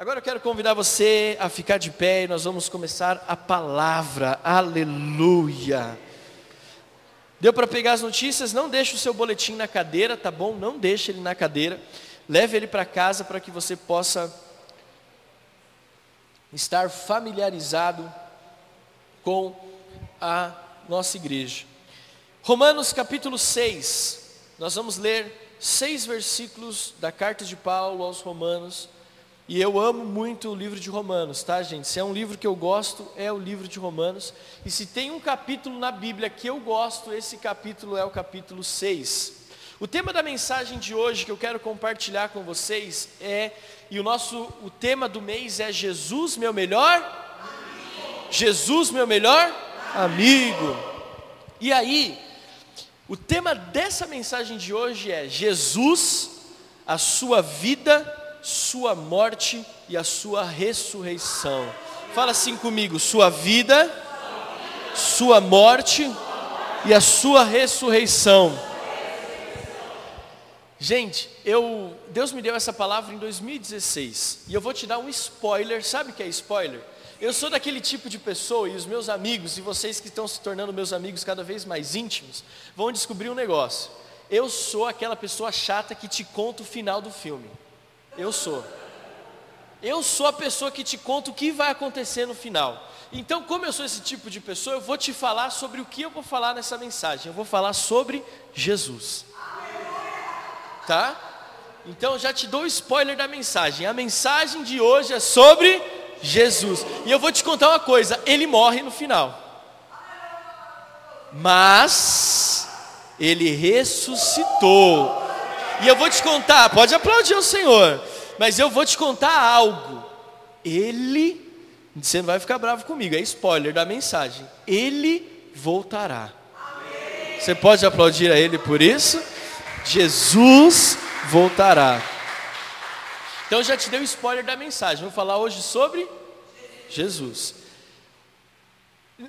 Agora eu quero convidar você a ficar de pé e nós vamos começar a palavra. Aleluia. Deu para pegar as notícias? Não deixe o seu boletim na cadeira, tá bom? Não deixe ele na cadeira. Leve ele para casa para que você possa estar familiarizado com a nossa igreja. Romanos capítulo 6. Nós vamos ler seis versículos da carta de Paulo aos Romanos. E eu amo muito o livro de Romanos, tá, gente? Se é um livro que eu gosto, é o livro de Romanos. E se tem um capítulo na Bíblia que eu gosto, esse capítulo é o capítulo 6. O tema da mensagem de hoje que eu quero compartilhar com vocês é, e o nosso o tema do mês é Jesus, meu melhor amigo. Jesus, meu melhor amigo. E aí, o tema dessa mensagem de hoje é Jesus, a sua vida sua morte e a sua ressurreição. Fala assim comigo: sua vida, sua morte e a sua ressurreição. Gente, eu, Deus me deu essa palavra em 2016 e eu vou te dar um spoiler. Sabe o que é spoiler? Eu sou daquele tipo de pessoa e os meus amigos e vocês que estão se tornando meus amigos cada vez mais íntimos vão descobrir um negócio. Eu sou aquela pessoa chata que te conta o final do filme. Eu sou. Eu sou a pessoa que te conta o que vai acontecer no final. Então, como eu sou esse tipo de pessoa, eu vou te falar sobre o que eu vou falar nessa mensagem. Eu vou falar sobre Jesus. Tá? Então, já te dou o spoiler da mensagem. A mensagem de hoje é sobre Jesus. E eu vou te contar uma coisa: ele morre no final. Mas ele ressuscitou. E eu vou te contar, pode aplaudir o Senhor, mas eu vou te contar algo. Ele, você não vai ficar bravo comigo, é spoiler da mensagem. Ele voltará. Você pode aplaudir a Ele por isso? Jesus voltará. Então já te dei o spoiler da mensagem. Vou falar hoje sobre Jesus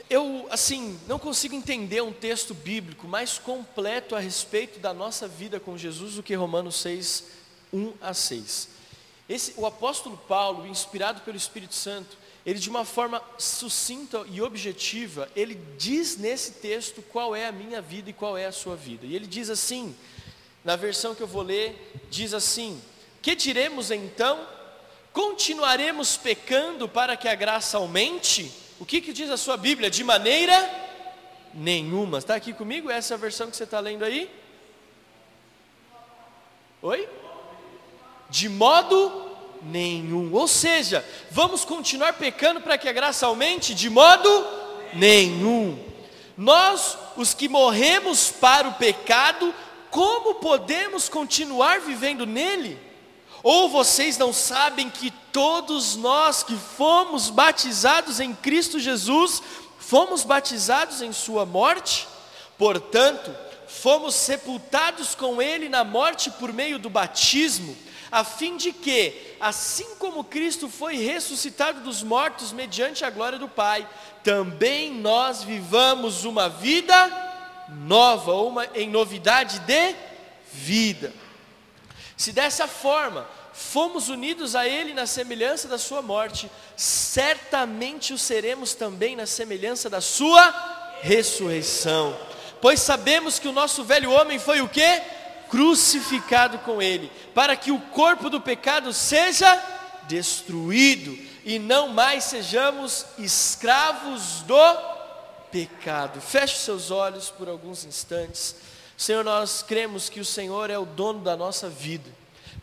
eu, assim, não consigo entender um texto bíblico mais completo a respeito da nossa vida com Jesus do que Romanos 6, 1 a 6. Esse, o apóstolo Paulo, inspirado pelo Espírito Santo, ele de uma forma sucinta e objetiva, ele diz nesse texto qual é a minha vida e qual é a sua vida. E ele diz assim, na versão que eu vou ler, diz assim: Que diremos então? Continuaremos pecando para que a graça aumente? O que, que diz a sua Bíblia? De maneira nenhuma. Está aqui comigo? Essa é versão que você está lendo aí? Oi? De modo nenhum. Ou seja, vamos continuar pecando para que a graça aumente? De modo nenhum. Nós, os que morremos para o pecado, como podemos continuar vivendo nele? Ou vocês não sabem que todos nós que fomos batizados em Cristo Jesus, fomos batizados em Sua morte? Portanto, fomos sepultados com Ele na morte por meio do batismo, a fim de que, assim como Cristo foi ressuscitado dos mortos mediante a glória do Pai, também nós vivamos uma vida nova, uma, em novidade de vida. Se dessa forma fomos unidos a Ele na semelhança da Sua morte, certamente o seremos também na semelhança da Sua ressurreição. Pois sabemos que o nosso velho homem foi o que? Crucificado com Ele, para que o corpo do pecado seja destruído e não mais sejamos escravos do pecado. Feche seus olhos por alguns instantes. Senhor, nós cremos que o Senhor é o dono da nossa vida.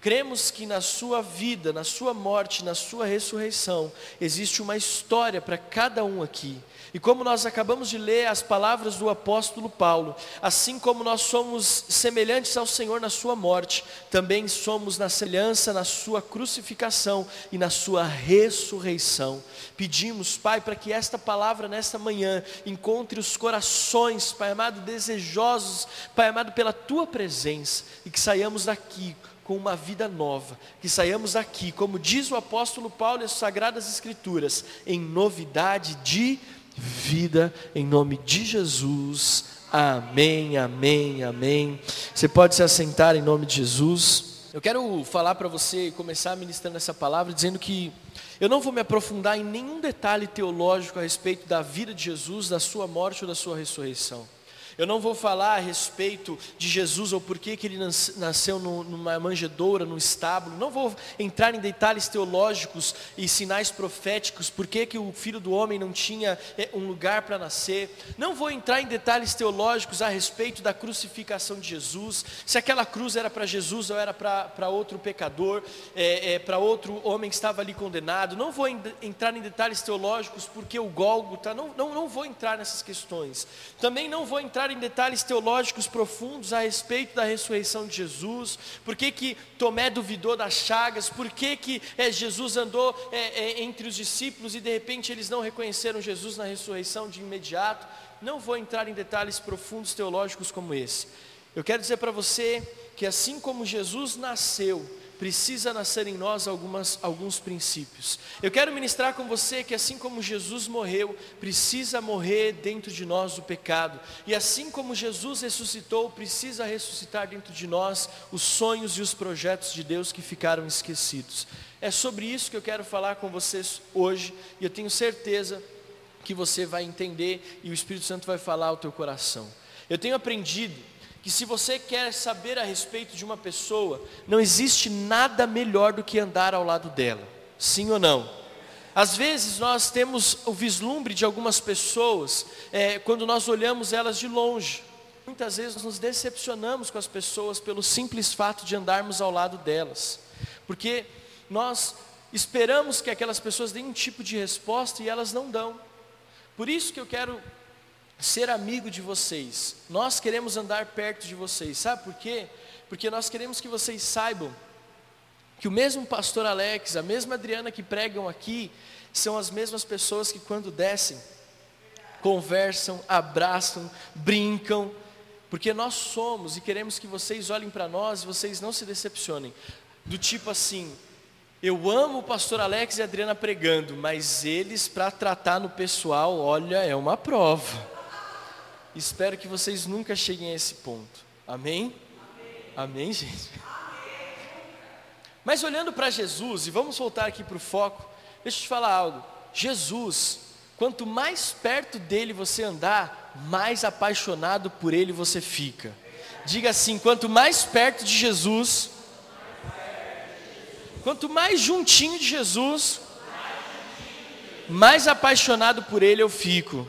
Cremos que na sua vida, na sua morte, na sua ressurreição, existe uma história para cada um aqui. E como nós acabamos de ler as palavras do apóstolo Paulo, assim como nós somos semelhantes ao Senhor na sua morte, também somos na semelhança na sua crucificação e na sua ressurreição. Pedimos, Pai, para que esta palavra nesta manhã encontre os corações, Pai amado, desejosos, Pai amado, pela tua presença e que saiamos daqui com uma vida nova, que saiamos aqui, como diz o apóstolo Paulo e as sagradas escrituras, em novidade de vida, em nome de Jesus. Amém, amém, amém. Você pode se assentar em nome de Jesus. Eu quero falar para você começar ministrando essa palavra dizendo que eu não vou me aprofundar em nenhum detalhe teológico a respeito da vida de Jesus, da sua morte ou da sua ressurreição. Eu não vou falar a respeito de Jesus ou por que ele nasceu numa manjedoura, no estábulo. Não vou entrar em detalhes teológicos e sinais proféticos, por que, o filho do homem não tinha é, um lugar para nascer. Não vou entrar em detalhes teológicos a respeito da crucificação de Jesus, se aquela cruz era para Jesus ou era para outro pecador, é, é, para outro homem que estava ali condenado. Não vou entrar em detalhes teológicos porque o Gólgota, não, não, não vou entrar nessas questões. Também não vou entrar entrar em detalhes teológicos profundos a respeito da ressurreição de Jesus, por que, que Tomé duvidou das chagas, por que, que é, Jesus andou é, é, entre os discípulos e de repente eles não reconheceram Jesus na ressurreição de imediato. Não vou entrar em detalhes profundos teológicos como esse. Eu quero dizer para você que assim como Jesus nasceu, precisa nascer em nós algumas, alguns princípios. Eu quero ministrar com você que assim como Jesus morreu, precisa morrer dentro de nós o pecado. E assim como Jesus ressuscitou, precisa ressuscitar dentro de nós os sonhos e os projetos de Deus que ficaram esquecidos. É sobre isso que eu quero falar com vocês hoje, e eu tenho certeza que você vai entender e o Espírito Santo vai falar ao teu coração. Eu tenho aprendido que se você quer saber a respeito de uma pessoa, não existe nada melhor do que andar ao lado dela, sim ou não? Às vezes nós temos o vislumbre de algumas pessoas é, quando nós olhamos elas de longe. Muitas vezes nos decepcionamos com as pessoas pelo simples fato de andarmos ao lado delas, porque nós esperamos que aquelas pessoas deem um tipo de resposta e elas não dão. Por isso que eu quero ser amigo de vocês. Nós queremos andar perto de vocês. Sabe por quê? Porque nós queremos que vocês saibam que o mesmo pastor Alex, a mesma Adriana que pregam aqui, são as mesmas pessoas que quando descem, conversam, abraçam, brincam, porque nós somos e queremos que vocês olhem para nós e vocês não se decepcionem. Do tipo assim, eu amo o pastor Alex e a Adriana pregando, mas eles para tratar no pessoal, olha, é uma prova. Espero que vocês nunca cheguem a esse ponto. Amém? Amém, Amém gente? Amém. Mas olhando para Jesus, e vamos voltar aqui para o foco, deixa eu te falar algo. Jesus, quanto mais perto dele você andar, mais apaixonado por ele você fica. Diga assim: quanto mais perto de Jesus, quanto mais juntinho de Jesus, mais apaixonado por ele eu fico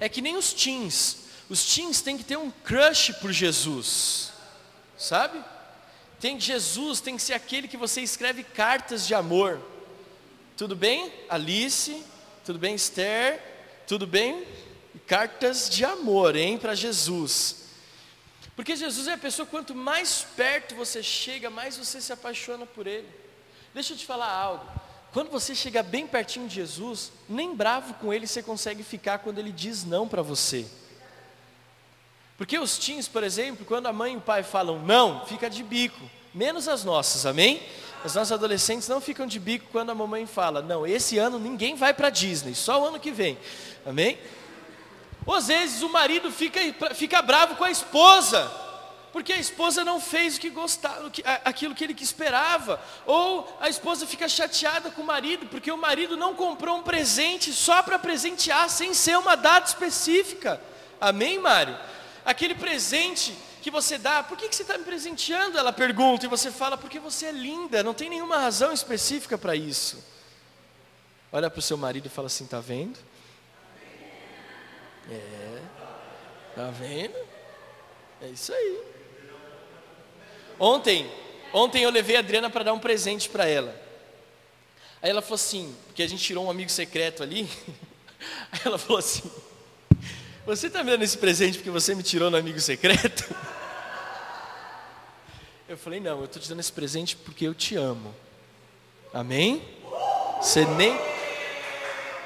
é que nem os teens. Os teens têm que ter um crush por Jesus, sabe? Tem Jesus, tem que ser aquele que você escreve cartas de amor. Tudo bem, Alice? Tudo bem, Esther? Tudo bem? Cartas de amor, hein, para Jesus. Porque Jesus é a pessoa, quanto mais perto você chega, mais você se apaixona por Ele. Deixa eu te falar algo. Quando você chega bem pertinho de Jesus, nem bravo com ele você consegue ficar quando ele diz não para você. Porque os teens, por exemplo, quando a mãe e o pai falam não, fica de bico, menos as nossas, amém? As nossas adolescentes não ficam de bico quando a mamãe fala, não, esse ano ninguém vai para Disney, só o ano que vem, amém? Ou às vezes o marido fica, fica bravo com a esposa, porque a esposa não fez o que gostava, aquilo que ele esperava, ou a esposa fica chateada com o marido, porque o marido não comprou um presente só para presentear, sem ser uma data específica. Amém, Mário? Aquele presente que você dá, por que, que você está me presenteando? Ela pergunta, e você fala, porque você é linda, não tem nenhuma razão específica para isso. Olha para o seu marido e fala assim: está vendo? É, está vendo? É isso aí. Ontem, ontem eu levei a Adriana para dar um presente para ela. Aí ela falou assim, porque a gente tirou um amigo secreto ali. Aí ela falou assim: Você está me dando esse presente porque você me tirou no amigo secreto? Eu falei: Não, eu estou te dando esse presente porque eu te amo. Amém? Você nem,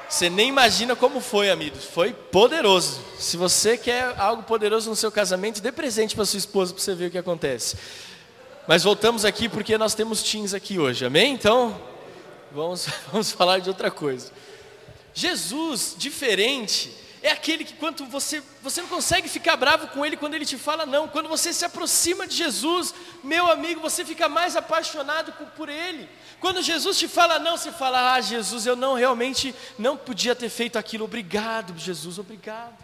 você nem imagina como foi, amigos. Foi poderoso. Se você quer algo poderoso no seu casamento, dê presente para sua esposa para você ver o que acontece. Mas voltamos aqui porque nós temos teens aqui hoje, amém? Então, vamos, vamos falar de outra coisa. Jesus, diferente, é aquele que quando você, você não consegue ficar bravo com ele quando ele te fala não. Quando você se aproxima de Jesus, meu amigo, você fica mais apaixonado por ele. Quando Jesus te fala não, você fala: "Ah, Jesus, eu não realmente não podia ter feito aquilo. Obrigado, Jesus, obrigado."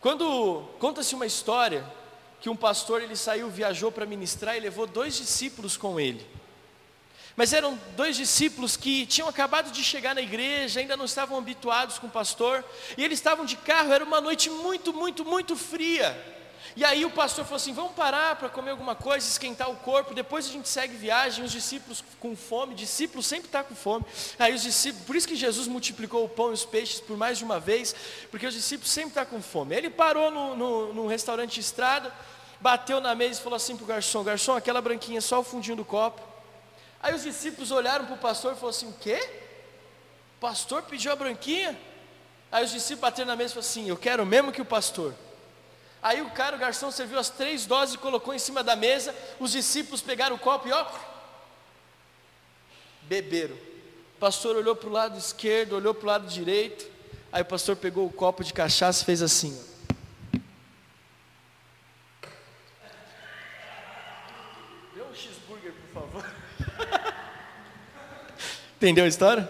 Quando conta-se uma história que um pastor ele saiu, viajou para ministrar e levou dois discípulos com ele. Mas eram dois discípulos que tinham acabado de chegar na igreja, ainda não estavam habituados com o pastor, e eles estavam de carro, era uma noite muito, muito, muito fria. E aí o pastor falou assim: vamos parar para comer alguma coisa, esquentar o corpo, depois a gente segue viagem. Os discípulos com fome, discípulos sempre está com fome. Aí os discípulos, por isso que Jesus multiplicou o pão e os peixes por mais de uma vez, porque os discípulos sempre estão tá com fome. Ele parou no, no, no restaurante de estrada, bateu na mesa e falou assim para o garçom: garçom, aquela branquinha, só o fundinho do copo. Aí os discípulos olharam para o pastor e falaram assim: o quê? O pastor pediu a branquinha? Aí os discípulos bateram na mesa e falaram assim: eu quero mesmo que o pastor. Aí o cara, o garçom, serviu as três doses e colocou em cima da mesa. Os discípulos pegaram o copo e ó, beberam. O pastor olhou para o lado esquerdo, olhou para o lado direito. Aí o pastor pegou o copo de cachaça e fez assim. Ó. Entendeu a história?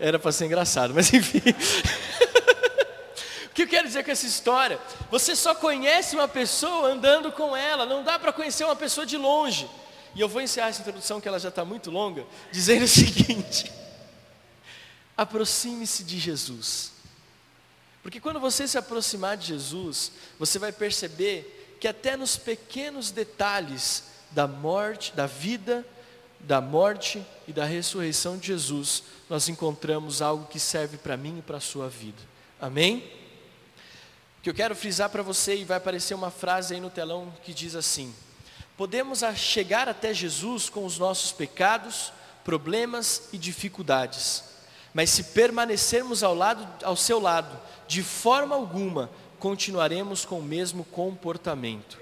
Era para ser engraçado, mas enfim. que eu quero dizer com essa história? Você só conhece uma pessoa andando com ela, não dá para conhecer uma pessoa de longe. E eu vou encerrar essa introdução, que ela já está muito longa, dizendo o seguinte: aproxime-se de Jesus. Porque quando você se aproximar de Jesus, você vai perceber que até nos pequenos detalhes da morte, da vida, da morte e da ressurreição de Jesus, nós encontramos algo que serve para mim e para a sua vida. Amém? Que eu quero frisar para você, e vai aparecer uma frase aí no telão que diz assim: Podemos chegar até Jesus com os nossos pecados, problemas e dificuldades, mas se permanecermos ao, lado, ao seu lado, de forma alguma continuaremos com o mesmo comportamento.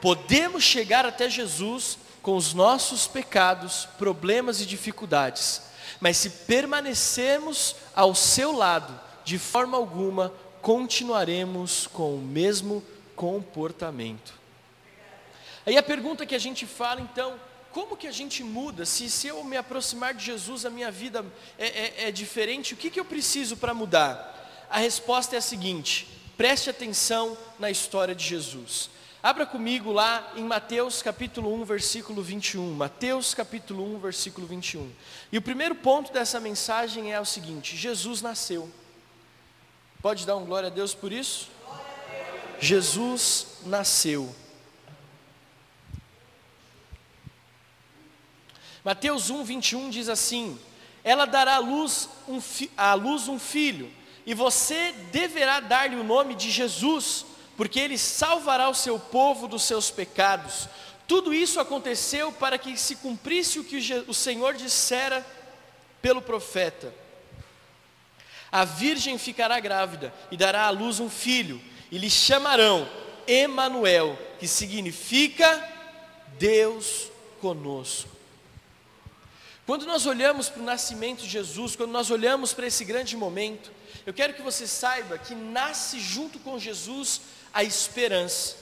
Podemos chegar até Jesus com os nossos pecados, problemas e dificuldades, mas se permanecermos ao seu lado, de forma alguma continuaremos com o mesmo comportamento. Aí a pergunta que a gente fala então, como que a gente muda? Se, se eu me aproximar de Jesus, a minha vida é, é, é diferente, o que, que eu preciso para mudar? A resposta é a seguinte: preste atenção na história de Jesus. Abra comigo lá em Mateus capítulo 1, versículo 21. Mateus capítulo 1, versículo 21. E o primeiro ponto dessa mensagem é o seguinte: Jesus nasceu. Pode dar um glória a Deus por isso? Jesus nasceu. Mateus 1, 21 diz assim: Ela dará à luz um, à luz um filho, e você deverá dar-lhe o nome de Jesus porque ele salvará o seu povo dos seus pecados. Tudo isso aconteceu para que se cumprisse o que o Senhor dissera pelo profeta. A virgem ficará grávida e dará à luz um filho, e lhe chamarão Emanuel, que significa Deus conosco. Quando nós olhamos para o nascimento de Jesus, quando nós olhamos para esse grande momento, eu quero que você saiba que nasce junto com Jesus a esperança.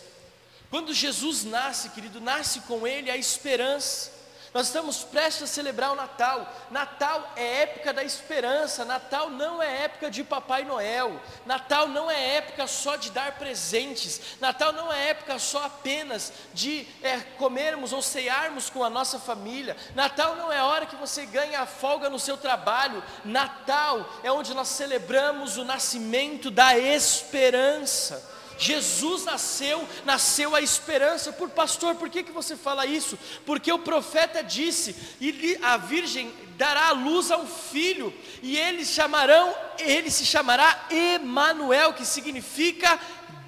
Quando Jesus nasce, querido, nasce com ele a esperança. Nós estamos prestes a celebrar o Natal. Natal é época da esperança. Natal não é época de Papai Noel. Natal não é época só de dar presentes. Natal não é época só apenas de é, comermos ou cearmos com a nossa família. Natal não é hora que você ganha a folga no seu trabalho. Natal é onde nós celebramos o nascimento da esperança. Jesus nasceu, nasceu a esperança. Por pastor, por que, que você fala isso? Porque o profeta disse, e a virgem dará à luz a um filho, e eles chamarão, ele se chamará Emanuel, que significa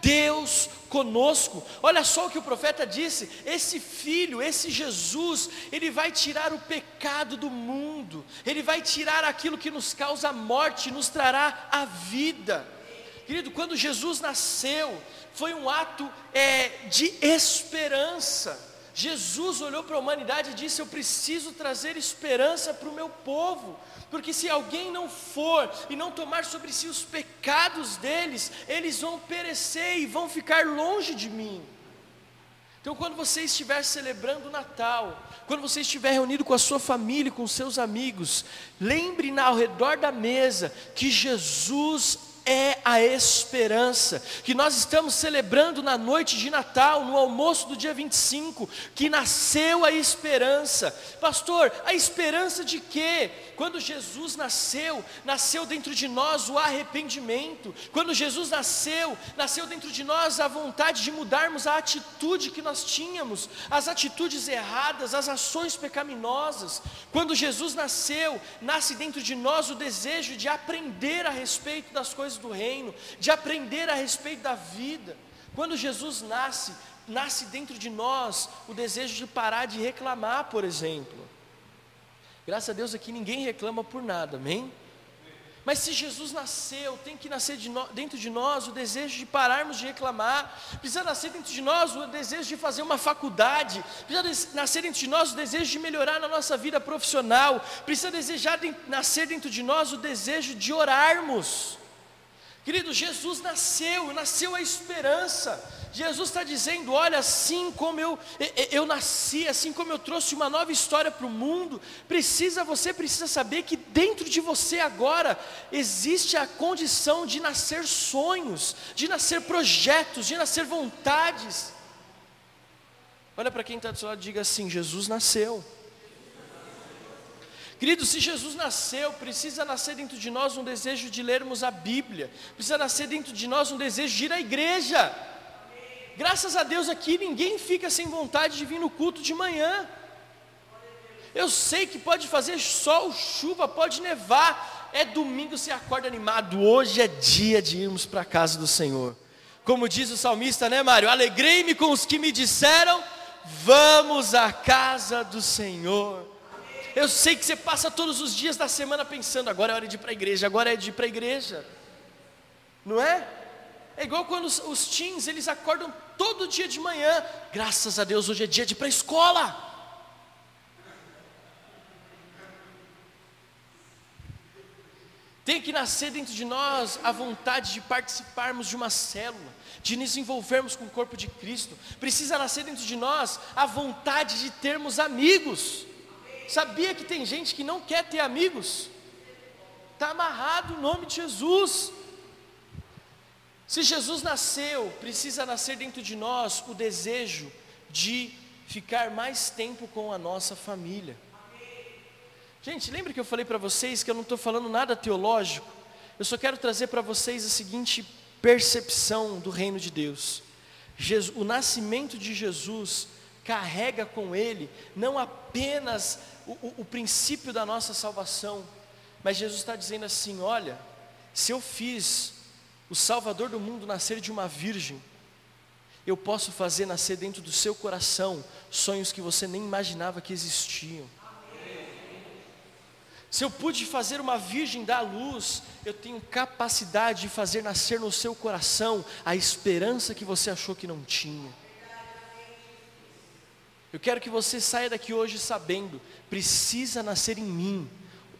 Deus conosco. Olha só o que o profeta disse: esse filho, esse Jesus, ele vai tirar o pecado do mundo, ele vai tirar aquilo que nos causa morte, nos trará a vida. Querido, quando Jesus nasceu, foi um ato é, de esperança. Jesus olhou para a humanidade e disse: Eu preciso trazer esperança para o meu povo, porque se alguém não for e não tomar sobre si os pecados deles, eles vão perecer e vão ficar longe de mim. Então, quando você estiver celebrando o Natal, quando você estiver reunido com a sua família, com seus amigos, lembre ao redor da mesa que Jesus é a esperança, que nós estamos celebrando na noite de Natal, no almoço do dia 25, que nasceu a esperança. Pastor, a esperança de quê? Quando Jesus nasceu, nasceu dentro de nós o arrependimento. Quando Jesus nasceu, nasceu dentro de nós a vontade de mudarmos a atitude que nós tínhamos, as atitudes erradas, as ações pecaminosas. Quando Jesus nasceu, nasce dentro de nós o desejo de aprender a respeito das coisas do reino, de aprender a respeito da vida. Quando Jesus nasce, nasce dentro de nós o desejo de parar de reclamar, por exemplo. Graças a Deus aqui ninguém reclama por nada, amém? Mas se Jesus nasceu, tem que nascer de no, dentro de nós o desejo de pararmos de reclamar, precisa nascer dentro de nós o desejo de fazer uma faculdade, precisa nascer dentro de nós o desejo de melhorar na nossa vida profissional, precisa desejar de, nascer dentro de nós o desejo de orarmos. Querido, Jesus nasceu, nasceu a esperança. Jesus está dizendo: olha, assim como eu, eu nasci, assim como eu trouxe uma nova história para o mundo, precisa, você precisa saber que dentro de você agora existe a condição de nascer sonhos, de nascer projetos, de nascer vontades. Olha para quem está do seu lado e diga assim: Jesus nasceu. Querido, se Jesus nasceu, precisa nascer dentro de nós um desejo de lermos a Bíblia, precisa nascer dentro de nós um desejo de ir à igreja. Graças a Deus aqui ninguém fica sem vontade de vir no culto de manhã. Eu sei que pode fazer sol, chuva, pode nevar. É domingo, você acorda animado. Hoje é dia de irmos para a casa do Senhor. Como diz o salmista, né, Mário? Alegrei-me com os que me disseram: Vamos à casa do Senhor. Eu sei que você passa todos os dias da semana pensando: agora é hora de ir para a igreja, agora é de ir para a igreja. Não é? É igual quando os, os teens, eles acordam todo dia de manhã. Graças a Deus, hoje é dia de ir para a escola. Tem que nascer dentro de nós a vontade de participarmos de uma célula, de nos envolvermos com o corpo de Cristo. Precisa nascer dentro de nós a vontade de termos amigos. Sabia que tem gente que não quer ter amigos? Está amarrado o nome de Jesus. Se Jesus nasceu, precisa nascer dentro de nós o desejo de ficar mais tempo com a nossa família. Gente, lembra que eu falei para vocês que eu não estou falando nada teológico? Eu só quero trazer para vocês a seguinte percepção do reino de Deus. Jesus, o nascimento de Jesus carrega com ele não apenas o, o, o princípio da nossa salvação, mas Jesus está dizendo assim: olha, se eu fiz o Salvador do mundo nascer de uma virgem, eu posso fazer nascer dentro do seu coração sonhos que você nem imaginava que existiam. Se eu pude fazer uma virgem dar luz, eu tenho capacidade de fazer nascer no seu coração a esperança que você achou que não tinha. Eu quero que você saia daqui hoje sabendo, precisa nascer em mim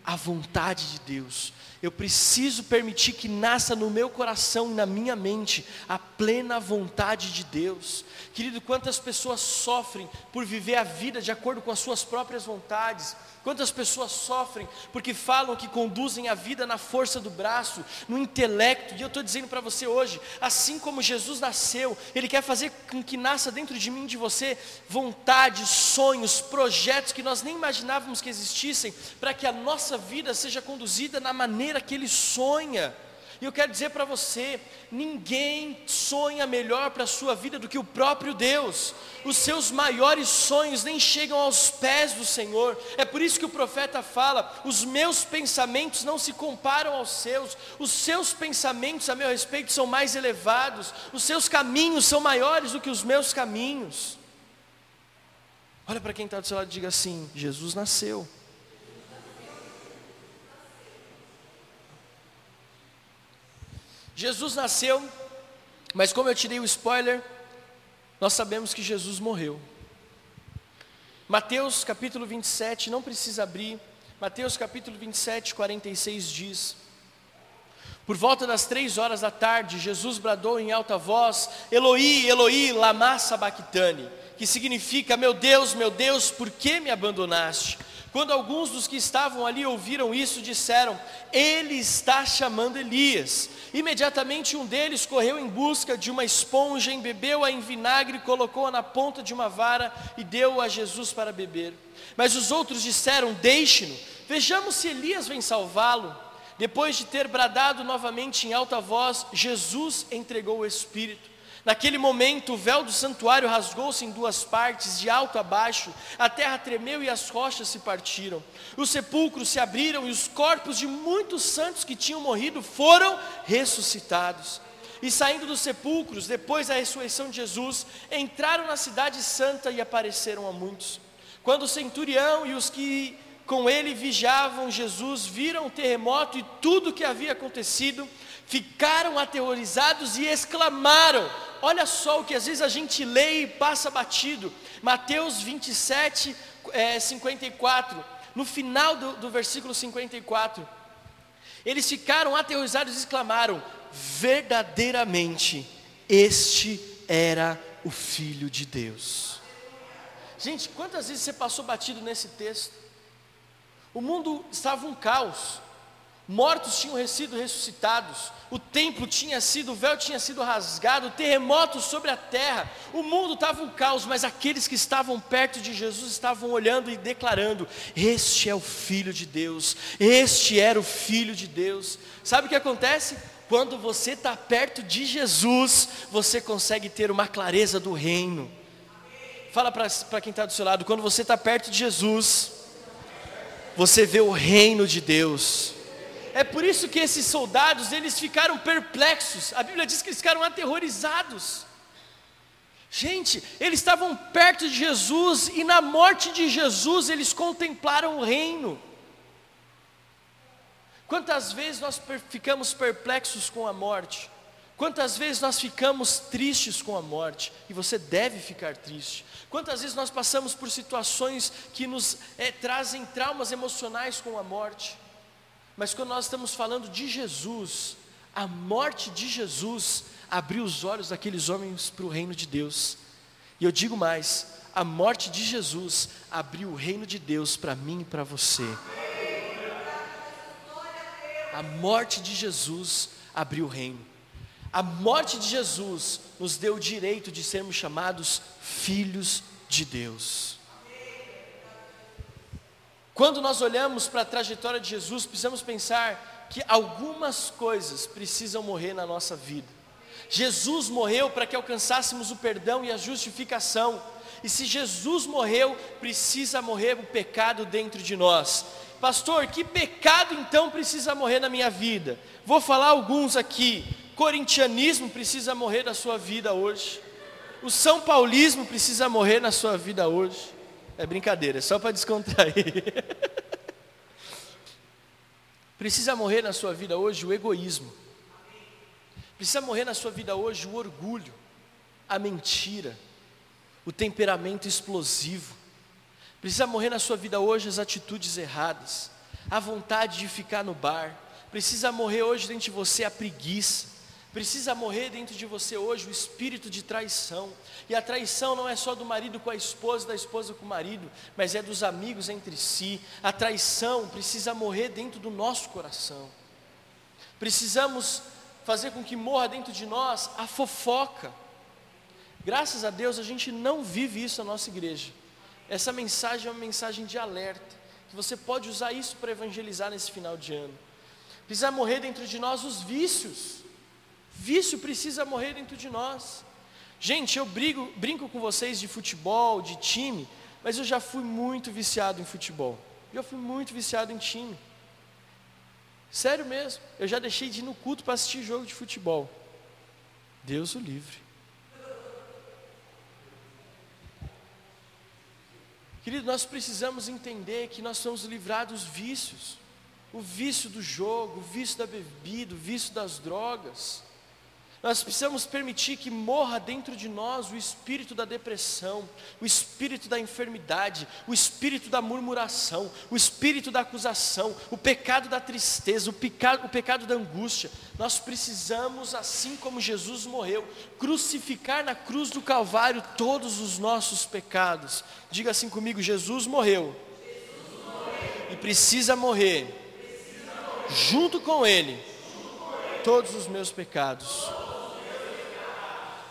a vontade de Deus. Eu preciso permitir que nasça no meu coração e na minha mente a plena vontade de Deus. Querido, quantas pessoas sofrem por viver a vida de acordo com as suas próprias vontades, Quantas pessoas sofrem porque falam que conduzem a vida na força do braço, no intelecto, e eu estou dizendo para você hoje, assim como Jesus nasceu, Ele quer fazer com que nasça dentro de mim e de você vontades, sonhos, projetos que nós nem imaginávamos que existissem, para que a nossa vida seja conduzida na maneira que Ele sonha. E eu quero dizer para você: ninguém sonha melhor para a sua vida do que o próprio Deus. Os seus maiores sonhos nem chegam aos pés do Senhor. É por isso que o profeta fala: os meus pensamentos não se comparam aos seus, os seus pensamentos a meu respeito são mais elevados, os seus caminhos são maiores do que os meus caminhos. Olha para quem está do seu lado e diga assim: Jesus nasceu. Jesus nasceu, mas como eu te dei o spoiler, nós sabemos que Jesus morreu. Mateus capítulo 27, não precisa abrir. Mateus capítulo 27, 46 diz: Por volta das três horas da tarde, Jesus bradou em alta voz: Eloi, Eloi, lama sabachthani, que significa: Meu Deus, meu Deus, por que me abandonaste? Quando alguns dos que estavam ali ouviram isso, disseram: Ele está chamando Elias. Imediatamente um deles correu em busca de uma esponja, embebeu-a em vinagre, colocou-a na ponta de uma vara e deu-a a Jesus para beber. Mas os outros disseram: Deixe-no, vejamos se Elias vem salvá-lo. Depois de ter bradado novamente em alta voz, Jesus entregou o Espírito. Naquele momento, o véu do santuário rasgou-se em duas partes, de alto a baixo, a terra tremeu e as rochas se partiram. Os sepulcros se abriram e os corpos de muitos santos que tinham morrido foram ressuscitados. E saindo dos sepulcros, depois da ressurreição de Jesus, entraram na cidade santa e apareceram a muitos. Quando o centurião e os que com ele vigiavam Jesus viram o terremoto e tudo o que havia acontecido, ficaram aterrorizados e exclamaram: Olha só o que às vezes a gente lê e passa batido. Mateus 27, é, 54. No final do, do versículo 54. Eles ficaram aterrorizados e exclamaram: Verdadeiramente, este era o Filho de Deus. Gente, quantas vezes você passou batido nesse texto? O mundo estava um caos mortos tinham sido ressuscitados, o templo tinha sido, o véu tinha sido rasgado, terremotos sobre a terra, o mundo estava um caos, mas aqueles que estavam perto de Jesus estavam olhando e declarando: Este é o Filho de Deus, este era o Filho de Deus. Sabe o que acontece? Quando você está perto de Jesus, você consegue ter uma clareza do reino. Fala para quem está do seu lado, quando você está perto de Jesus, você vê o reino de Deus. É por isso que esses soldados, eles ficaram perplexos. A Bíblia diz que eles ficaram aterrorizados. Gente, eles estavam perto de Jesus e na morte de Jesus eles contemplaram o reino. Quantas vezes nós ficamos perplexos com a morte? Quantas vezes nós ficamos tristes com a morte? E você deve ficar triste. Quantas vezes nós passamos por situações que nos é, trazem traumas emocionais com a morte? Mas quando nós estamos falando de Jesus, a morte de Jesus abriu os olhos daqueles homens para o reino de Deus. E eu digo mais, a morte de Jesus abriu o reino de Deus para mim e para você. A morte de Jesus abriu o reino. A morte de Jesus nos deu o direito de sermos chamados filhos de Deus. Quando nós olhamos para a trajetória de Jesus, precisamos pensar que algumas coisas precisam morrer na nossa vida. Jesus morreu para que alcançássemos o perdão e a justificação. E se Jesus morreu, precisa morrer o pecado dentro de nós. Pastor, que pecado então precisa morrer na minha vida? Vou falar alguns aqui. Corintianismo precisa morrer da sua vida hoje. O São Paulismo precisa morrer na sua vida hoje. É brincadeira, é só para descontrair. Precisa morrer na sua vida hoje o egoísmo. Precisa morrer na sua vida hoje o orgulho, a mentira, o temperamento explosivo. Precisa morrer na sua vida hoje as atitudes erradas, a vontade de ficar no bar. Precisa morrer hoje dentro de você a preguiça Precisa morrer dentro de você hoje o espírito de traição. E a traição não é só do marido com a esposa, da esposa com o marido, mas é dos amigos entre si. A traição precisa morrer dentro do nosso coração. Precisamos fazer com que morra dentro de nós a fofoca. Graças a Deus a gente não vive isso na nossa igreja. Essa mensagem é uma mensagem de alerta, que você pode usar isso para evangelizar nesse final de ano. Precisa morrer dentro de nós os vícios. Vício precisa morrer dentro de nós. Gente, eu brigo, brinco com vocês de futebol, de time, mas eu já fui muito viciado em futebol. Já fui muito viciado em time. Sério mesmo, eu já deixei de ir no culto para assistir jogo de futebol. Deus o livre. Querido, nós precisamos entender que nós somos livrados dos vícios. O vício do jogo, o vício da bebida, o vício das drogas. Nós precisamos permitir que morra dentro de nós o espírito da depressão, o espírito da enfermidade, o espírito da murmuração, o espírito da acusação, o pecado da tristeza, o pecado, o pecado da angústia. Nós precisamos, assim como Jesus morreu, crucificar na cruz do Calvário todos os nossos pecados. Diga assim comigo: Jesus morreu, Jesus morreu. e precisa morrer, precisa morrer. junto com junto com ele. todos os meus pecados.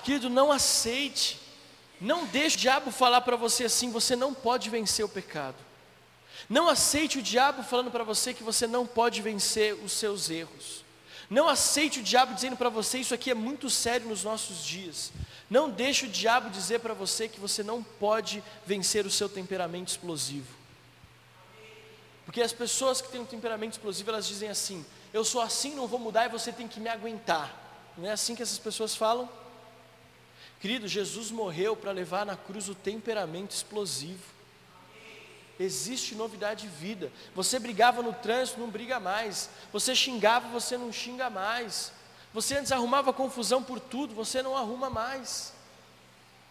Querido, não aceite, não deixe o diabo falar para você assim: você não pode vencer o pecado. Não aceite o diabo falando para você que você não pode vencer os seus erros. Não aceite o diabo dizendo para você isso aqui é muito sério nos nossos dias. Não deixe o diabo dizer para você que você não pode vencer o seu temperamento explosivo. Porque as pessoas que têm um temperamento explosivo, elas dizem assim: eu sou assim, não vou mudar e você tem que me aguentar. Não é assim que essas pessoas falam? Querido, Jesus morreu para levar na cruz o temperamento explosivo. Existe novidade de vida. Você brigava no trânsito, não briga mais. Você xingava, você não xinga mais. Você antes arrumava confusão por tudo, você não arruma mais.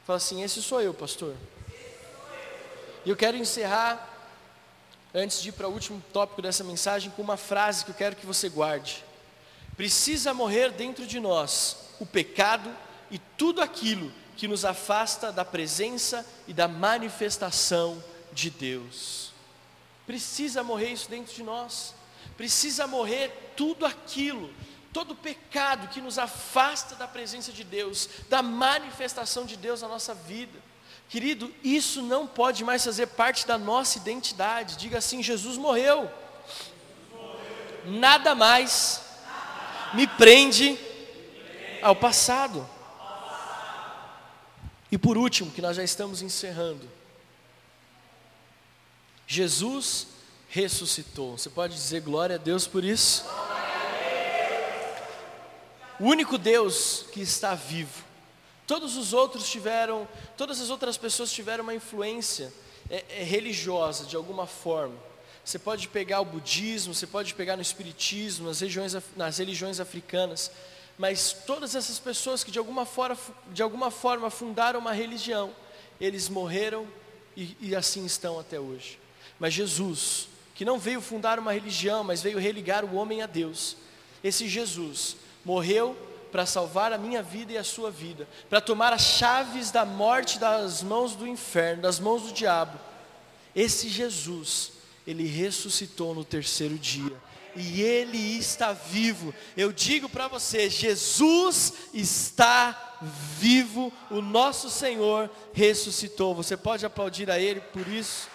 Fala assim: esse sou eu, pastor. E eu quero encerrar, antes de ir para o último tópico dessa mensagem, com uma frase que eu quero que você guarde. Precisa morrer dentro de nós o pecado e tudo aquilo que nos afasta da presença e da manifestação de Deus. Precisa morrer isso dentro de nós. Precisa morrer tudo aquilo, todo pecado que nos afasta da presença de Deus, da manifestação de Deus na nossa vida. Querido, isso não pode mais fazer parte da nossa identidade. Diga assim: Jesus morreu. Nada mais me prende ao passado. E por último, que nós já estamos encerrando, Jesus ressuscitou. Você pode dizer glória a Deus por isso? O único Deus que está vivo. Todos os outros tiveram, todas as outras pessoas tiveram uma influência é, é, religiosa de alguma forma. Você pode pegar o budismo, você pode pegar no espiritismo, nas, regiões, nas religiões africanas mas todas essas pessoas que de alguma forma, de alguma forma fundaram uma religião, eles morreram e, e assim estão até hoje. Mas Jesus, que não veio fundar uma religião, mas veio religar o homem a Deus, esse Jesus morreu para salvar a minha vida e a sua vida, para tomar as chaves da morte das mãos do inferno, das mãos do diabo. Esse Jesus, ele ressuscitou no terceiro dia e Ele está vivo. Eu digo para você: Jesus está vivo, o nosso Senhor ressuscitou. Você pode aplaudir a Ele por isso?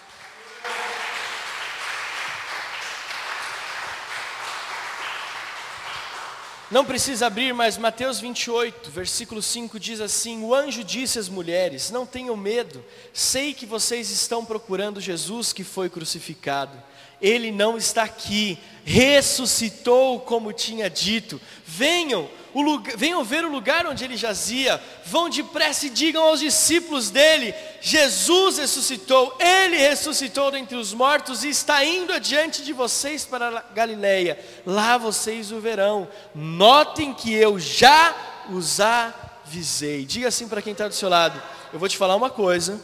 Não precisa abrir, mas Mateus 28, versículo 5 diz assim: O anjo disse às mulheres: Não tenham medo, sei que vocês estão procurando Jesus que foi crucificado ele não está aqui, ressuscitou como tinha dito. Venham, lugar, venham ver o lugar onde ele jazia, vão depressa e digam aos discípulos dele: Jesus ressuscitou, ele ressuscitou dentre os mortos e está indo adiante de vocês para Galileia, lá vocês o verão. Notem que eu já os avisei. Diga assim para quem está do seu lado: eu vou te falar uma coisa,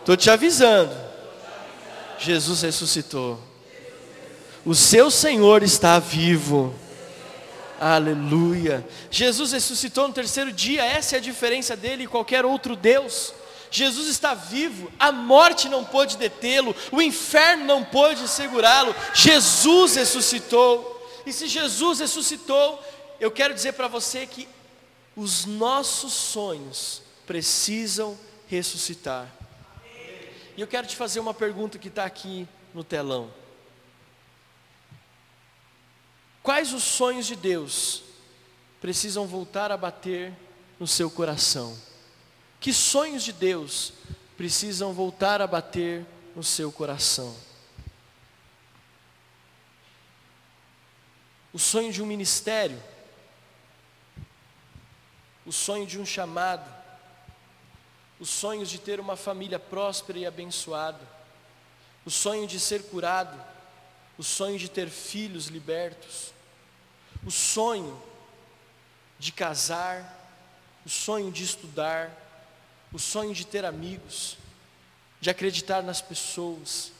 estou te avisando Jesus ressuscitou. O seu Senhor está vivo. Aleluia. Jesus ressuscitou no terceiro dia, essa é a diferença dele e qualquer outro Deus. Jesus está vivo, a morte não pôde detê-lo, o inferno não pôde segurá-lo. Jesus ressuscitou. E se Jesus ressuscitou, eu quero dizer para você que os nossos sonhos precisam ressuscitar. E eu quero te fazer uma pergunta que está aqui no telão. Quais os sonhos de Deus precisam voltar a bater no seu coração? Que sonhos de Deus precisam voltar a bater no seu coração? O sonho de um ministério, o sonho de um chamado, os sonhos de ter uma família próspera e abençoada, o sonho de ser curado, o sonho de ter filhos libertos, o sonho de casar, o sonho de estudar, o sonho de ter amigos, de acreditar nas pessoas.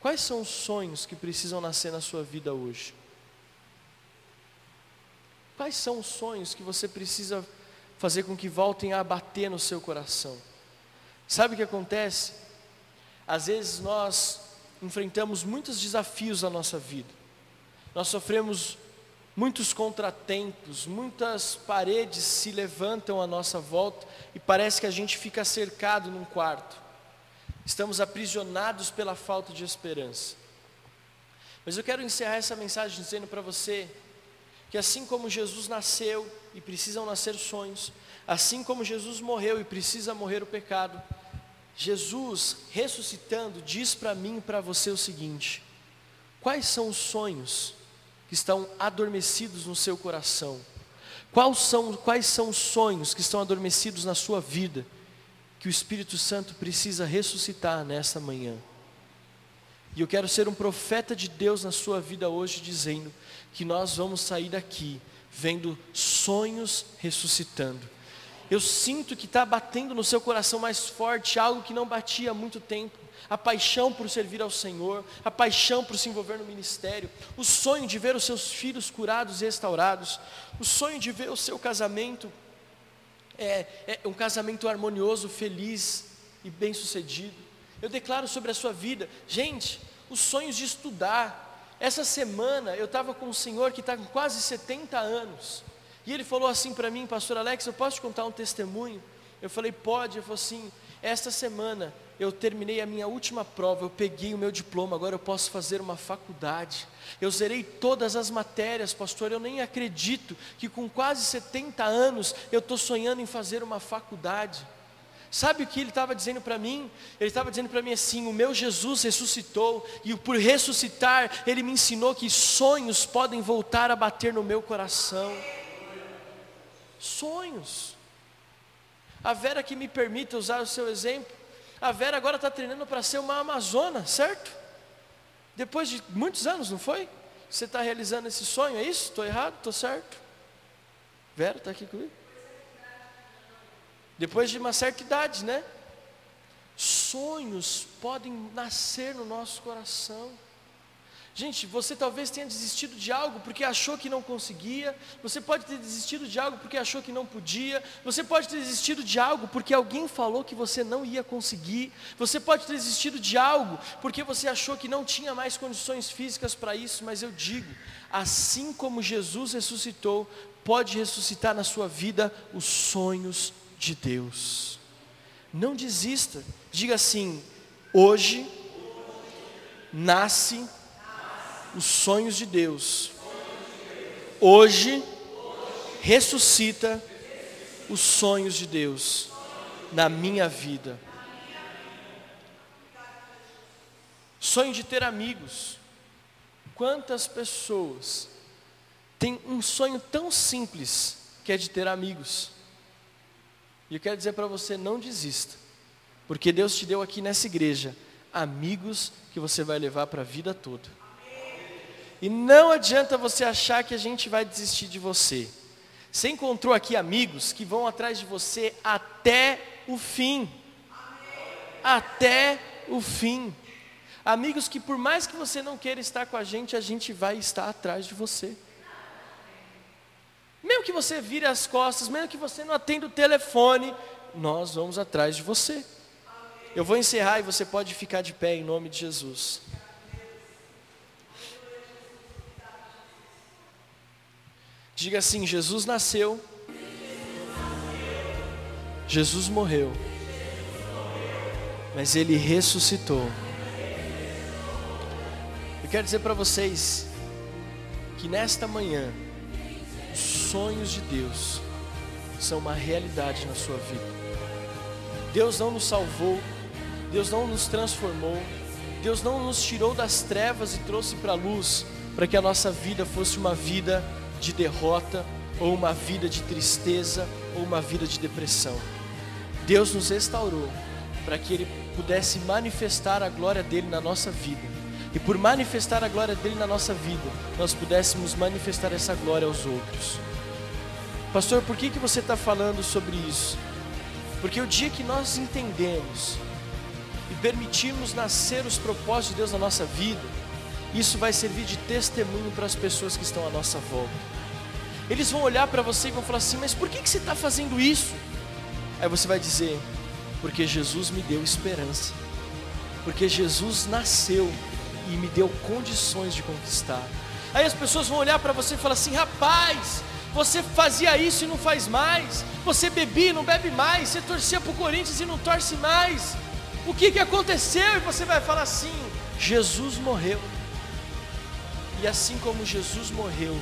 Quais são os sonhos que precisam nascer na sua vida hoje? Quais são os sonhos que você precisa fazer com que voltem a bater no seu coração? Sabe o que acontece? Às vezes nós enfrentamos muitos desafios na nossa vida, nós sofremos muitos contratempos, muitas paredes se levantam à nossa volta e parece que a gente fica cercado num quarto, estamos aprisionados pela falta de esperança. Mas eu quero encerrar essa mensagem dizendo para você que assim como Jesus nasceu e precisam nascer sonhos, assim como Jesus morreu e precisa morrer o pecado, Jesus ressuscitando diz para mim e para você o seguinte: quais são os sonhos que estão adormecidos no seu coração? Quais são, quais são os sonhos que estão adormecidos na sua vida, que o Espírito Santo precisa ressuscitar nessa manhã? E eu quero ser um profeta de Deus na sua vida hoje, dizendo que nós vamos sair daqui vendo sonhos ressuscitando. Eu sinto que está batendo no seu coração mais forte algo que não batia há muito tempo. A paixão por servir ao Senhor, a paixão por se envolver no ministério, o sonho de ver os seus filhos curados e restaurados, o sonho de ver o seu casamento, é, é um casamento harmonioso, feliz e bem sucedido. Eu declaro sobre a sua vida, gente, os sonhos de estudar, essa semana eu estava com um senhor que está com quase 70 anos. E ele falou assim para mim, pastor Alex, eu posso te contar um testemunho? Eu falei, pode. Ele falou assim: esta semana eu terminei a minha última prova, eu peguei o meu diploma, agora eu posso fazer uma faculdade. Eu zerei todas as matérias, pastor. Eu nem acredito que com quase 70 anos eu estou sonhando em fazer uma faculdade. Sabe o que ele estava dizendo para mim? Ele estava dizendo para mim assim: o meu Jesus ressuscitou, e por ressuscitar, ele me ensinou que sonhos podem voltar a bater no meu coração. Sonhos. A Vera que me permita usar o seu exemplo, a Vera agora está treinando para ser uma Amazona, certo? Depois de muitos anos, não foi? Você está realizando esse sonho, é isso? Estou errado? Estou certo? Vera está aqui comigo? Depois de uma certa idade, né? Sonhos podem nascer no nosso coração. Gente, você talvez tenha desistido de algo porque achou que não conseguia, você pode ter desistido de algo porque achou que não podia, você pode ter desistido de algo porque alguém falou que você não ia conseguir, você pode ter desistido de algo porque você achou que não tinha mais condições físicas para isso, mas eu digo, assim como Jesus ressuscitou, pode ressuscitar na sua vida os sonhos de Deus. Não desista. Diga assim: hoje nasce os sonhos de Deus. Hoje ressuscita os sonhos de Deus na minha vida. Sonho de ter amigos. Quantas pessoas têm um sonho tão simples que é de ter amigos? E eu quero dizer para você: não desista, porque Deus te deu aqui nessa igreja amigos que você vai levar para a vida toda. E não adianta você achar que a gente vai desistir de você. Você encontrou aqui amigos que vão atrás de você até o fim. Até o fim. Amigos que por mais que você não queira estar com a gente, a gente vai estar atrás de você. Mesmo que você vire as costas, mesmo que você não atenda o telefone, nós vamos atrás de você. Eu vou encerrar e você pode ficar de pé em nome de Jesus. Diga assim: Jesus nasceu, Jesus morreu, mas Ele ressuscitou. Eu quero dizer para vocês que nesta manhã, sonhos de Deus são uma realidade na sua vida. Deus não nos salvou, Deus não nos transformou, Deus não nos tirou das trevas e trouxe para a luz, para que a nossa vida fosse uma vida de derrota, ou uma vida de tristeza, ou uma vida de depressão. Deus nos restaurou para que Ele pudesse manifestar a glória dele na nossa vida e por manifestar a glória dele na nossa vida, nós pudéssemos manifestar essa glória aos outros. Pastor, por que, que você está falando sobre isso? Porque o dia que nós entendemos e permitirmos nascer os propósitos de Deus na nossa vida, isso vai servir de testemunho para as pessoas que estão à nossa volta. Eles vão olhar para você e vão falar assim: Mas por que, que você está fazendo isso? Aí você vai dizer: Porque Jesus me deu esperança, porque Jesus nasceu e me deu condições de conquistar. Aí as pessoas vão olhar para você e falar assim: Rapaz, você fazia isso e não faz mais. Você bebia e não bebe mais. Você torcia para o Corinthians e não torce mais. O que, que aconteceu? E você vai falar assim: Jesus morreu. E assim como Jesus morreu,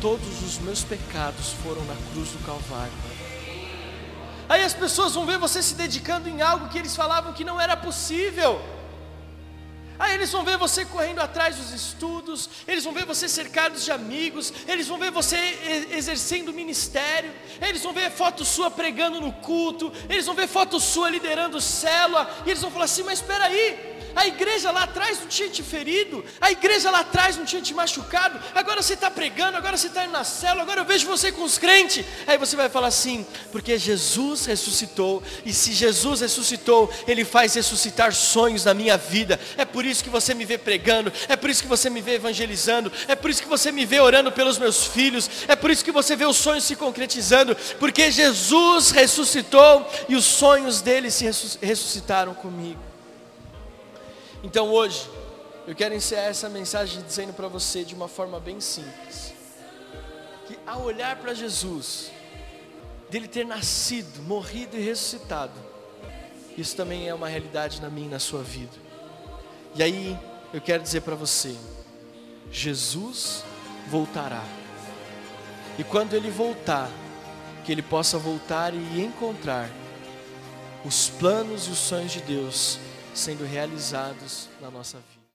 todos os meus pecados foram na cruz do Calvário. Aí as pessoas vão ver você se dedicando em algo que eles falavam que não era possível. Aí eles vão ver você correndo atrás dos estudos, eles vão ver você cercados de amigos, eles vão ver você exercendo ministério, eles vão ver foto sua pregando no culto, eles vão ver foto sua liderando célula, e eles vão falar assim: mas espera aí, a igreja lá atrás não tinha te ferido, a igreja lá atrás não tinha te machucado, agora você está pregando, agora você está indo na célula, agora eu vejo você com os crentes. Aí você vai falar assim, porque Jesus ressuscitou, e se Jesus ressuscitou, Ele faz ressuscitar sonhos na minha vida. É por isso que você me vê pregando, é por isso que você me vê evangelizando, é por isso que você me vê orando pelos meus filhos, é por isso que você vê os sonhos se concretizando, porque Jesus ressuscitou e os sonhos dele se ressuscitaram comigo. Então hoje, eu quero encerrar essa mensagem dizendo para você de uma forma bem simples: que ao olhar para Jesus, dele ter nascido, morrido e ressuscitado, isso também é uma realidade na minha e na sua vida. E aí, eu quero dizer para você: Jesus voltará. E quando ele voltar, que ele possa voltar e encontrar os planos e os sonhos de Deus sendo realizados na nossa vida.